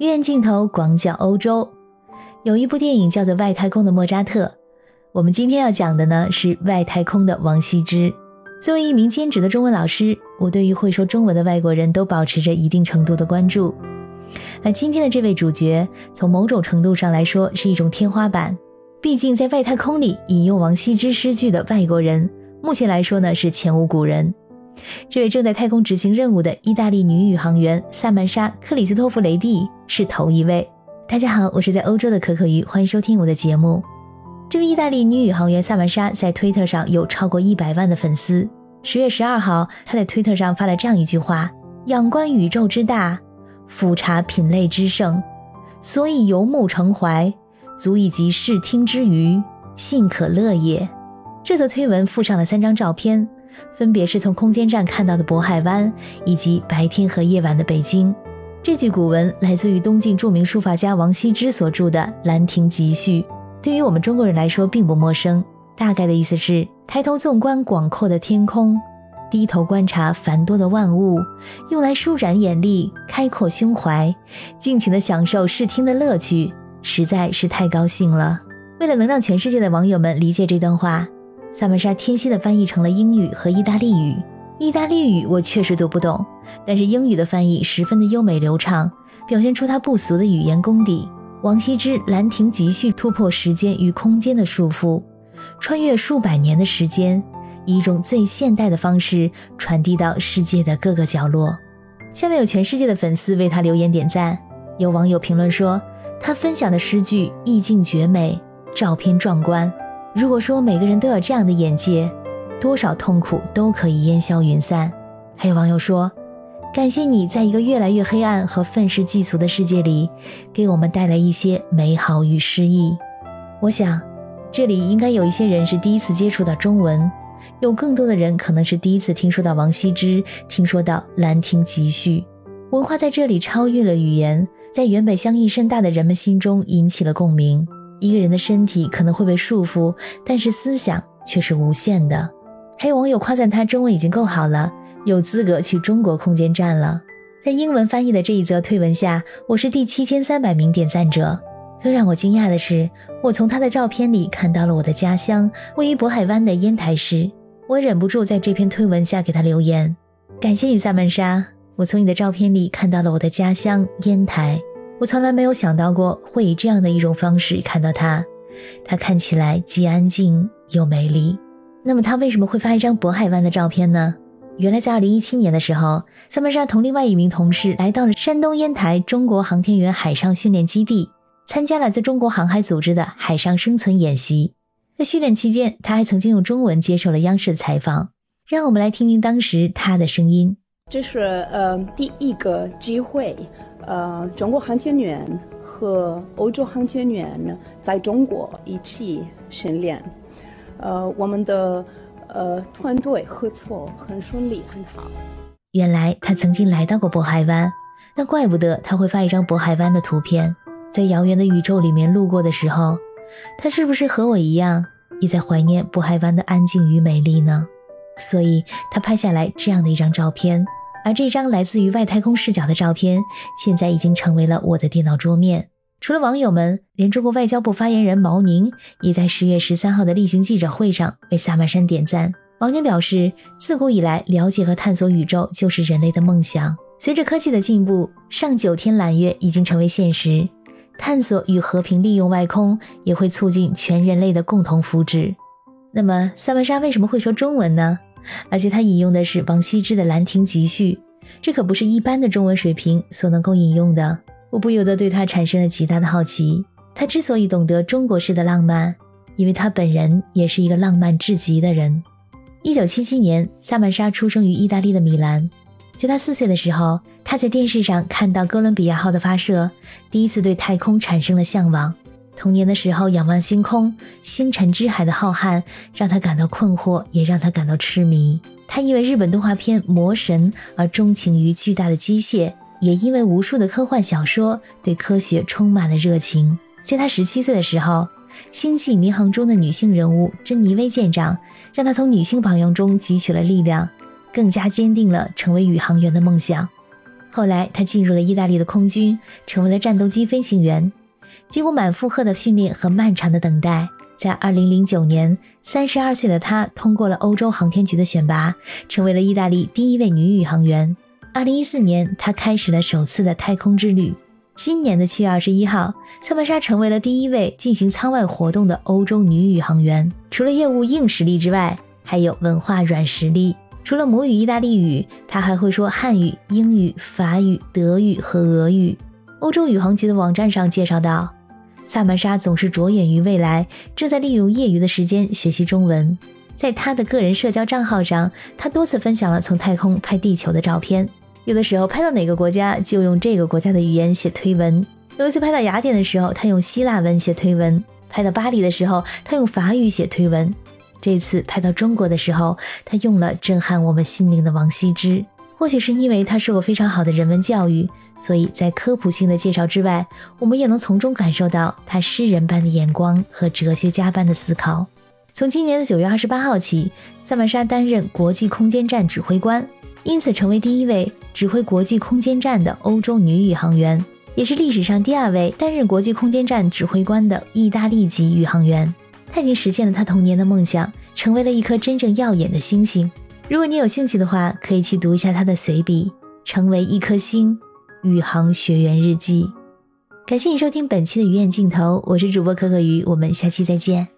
远镜头广角欧洲，有一部电影叫做《外太空的莫扎特》。我们今天要讲的呢是外太空的王羲之。作为一名兼职的中文老师，我对于会说中文的外国人都保持着一定程度的关注。那今天的这位主角，从某种程度上来说是一种天花板。毕竟在外太空里引用王羲之诗句的外国人，目前来说呢是前无古人。这位正在太空执行任务的意大利女宇航员萨曼莎·克里斯托弗雷蒂是头一位。大家好，我是在欧洲的可可鱼，欢迎收听我的节目。这位意大利女宇航员萨曼莎在推特上有超过一百万的粉丝。十月十二号，她在推特上发了这样一句话：“仰观宇宙之大，俯察品类之盛，所以游目骋怀。”足以及视听之娱，信可乐也。这则推文附上了三张照片，分别是从空间站看到的渤海湾，以及白天和夜晚的北京。这句古文来自于东晋著名书法家王羲之所著的《兰亭集序》，对于我们中国人来说并不陌生。大概的意思是：抬头纵观广阔的天空，低头观察繁多的万物，用来舒展眼力，开阔胸怀，尽情地享受视听的乐趣。实在是太高兴了。为了能让全世界的网友们理解这段话，萨曼莎贴心的翻译成了英语和意大利语。意大利语我确实读不懂，但是英语的翻译十分的优美流畅，表现出他不俗的语言功底。王羲之《兰亭集序》突破时间与空间的束缚，穿越数百年的时间，以一种最现代的方式传递到世界的各个角落。下面有全世界的粉丝为他留言点赞，有网友评论说。他分享的诗句意境绝美，照片壮观。如果说每个人都有这样的眼界，多少痛苦都可以烟消云散。还有网友说：“感谢你在一个越来越黑暗和愤世嫉俗的世界里，给我们带来一些美好与诗意。”我想，这里应该有一些人是第一次接触到中文，有更多的人可能是第一次听说到王羲之，听说到《兰亭集序》。文化在这里超越了语言。在原本相异甚大的人们心中引起了共鸣。一个人的身体可能会被束缚，但是思想却是无限的。还有网友夸赞他中文已经够好了，有资格去中国空间站了。在英文翻译的这一则推文下，我是第七千三百名点赞者。更让我惊讶的是，我从他的照片里看到了我的家乡位于渤海湾的烟台市。我忍不住在这篇推文下给他留言：感谢你，萨曼莎。我从你的照片里看到了我的家乡烟台。我从来没有想到过会以这样的一种方式看到他，他看起来既安静又美丽。那么他为什么会发一张渤海湾的照片呢？原来在二零一七年的时候，萨曼莎同另外一名同事来到了山东烟台中国航天员海上训练基地，参加了在中国航海组织的海上生存演习。在训练期间，他还曾经用中文接受了央视的采访。让我们来听听当时他的声音。这是呃第一个机会，呃，中国航天员和欧洲航天员呢在中国一起训练，呃，我们的呃团队合作很顺利，很好。原来他曾经来到过渤海湾，那怪不得他会发一张渤海湾的图片。在遥远的宇宙里面路过的时候，他是不是和我一样，也在怀念渤海湾的安静与美丽呢？所以他拍下来这样的一张照片。而这张来自于外太空视角的照片，现在已经成为了我的电脑桌面。除了网友们，连中国外交部发言人毛宁也在十月十三号的例行记者会上为萨曼山点赞。毛宁表示，自古以来，了解和探索宇宙就是人类的梦想。随着科技的进步，上九天揽月已经成为现实。探索与和平利用外空，也会促进全人类的共同福祉。那么，萨曼莎为什么会说中文呢？而且他引用的是王羲之的《兰亭集序》，这可不是一般的中文水平所能够引用的。我不由得对他产生了极大的好奇。他之所以懂得中国式的浪漫，因为他本人也是一个浪漫至极的人。一九七七年，萨曼莎出生于意大利的米兰。在他四岁的时候，他在电视上看到哥伦比亚号的发射，第一次对太空产生了向往。童年的时候，仰望星空，星辰之海的浩瀚让他感到困惑，也让他感到痴迷。他因为日本动画片《魔神》而钟情于巨大的机械，也因为无数的科幻小说对科学充满了热情。在他十七岁的时候，《星际迷航》中的女性人物珍妮薇舰长让他从女性榜样中汲取了力量，更加坚定了成为宇航员的梦想。后来他进入了意大利的空军，成为了战斗机飞行员。经过满负荷的训练和漫长的等待，在2009年，32岁的她通过了欧洲航天局的选拔，成为了意大利第一位女宇航员。2014年，她开始了首次的太空之旅。今年的7月21号，萨曼莎成为了第一位进行舱外活动的欧洲女宇航员。除了业务硬实力之外，还有文化软实力。除了母语意大利语，她还会说汉语、英语、法语、德语和俄语。欧洲宇航局的网站上介绍到，萨曼莎总是着眼于未来，正在利用业余的时间学习中文。在她的个人社交账号上，她多次分享了从太空拍地球的照片。有的时候拍到哪个国家就用这个国家的语言写推文。有一次拍到雅典的时候，他用希腊文写推文；拍到巴黎的时候，他用法语写推文。这次拍到中国的时候，他用了震撼我们心灵的王羲之。或许是因为他受过非常好的人文教育，所以在科普性的介绍之外，我们也能从中感受到他诗人般的眼光和哲学家般的思考。从今年的九月二十八号起，萨曼莎担任国际空间站指挥官。因此，成为第一位指挥国际空间站的欧洲女宇航员，也是历史上第二位担任国际空间站指挥官的意大利籍宇航员。她已经实现了她童年的梦想，成为了一颗真正耀眼的星星。如果你有兴趣的话，可以去读一下她的随笔《成为一颗星：宇航学员日记》。感谢你收听本期的鱼眼镜头，我是主播可可鱼，我们下期再见。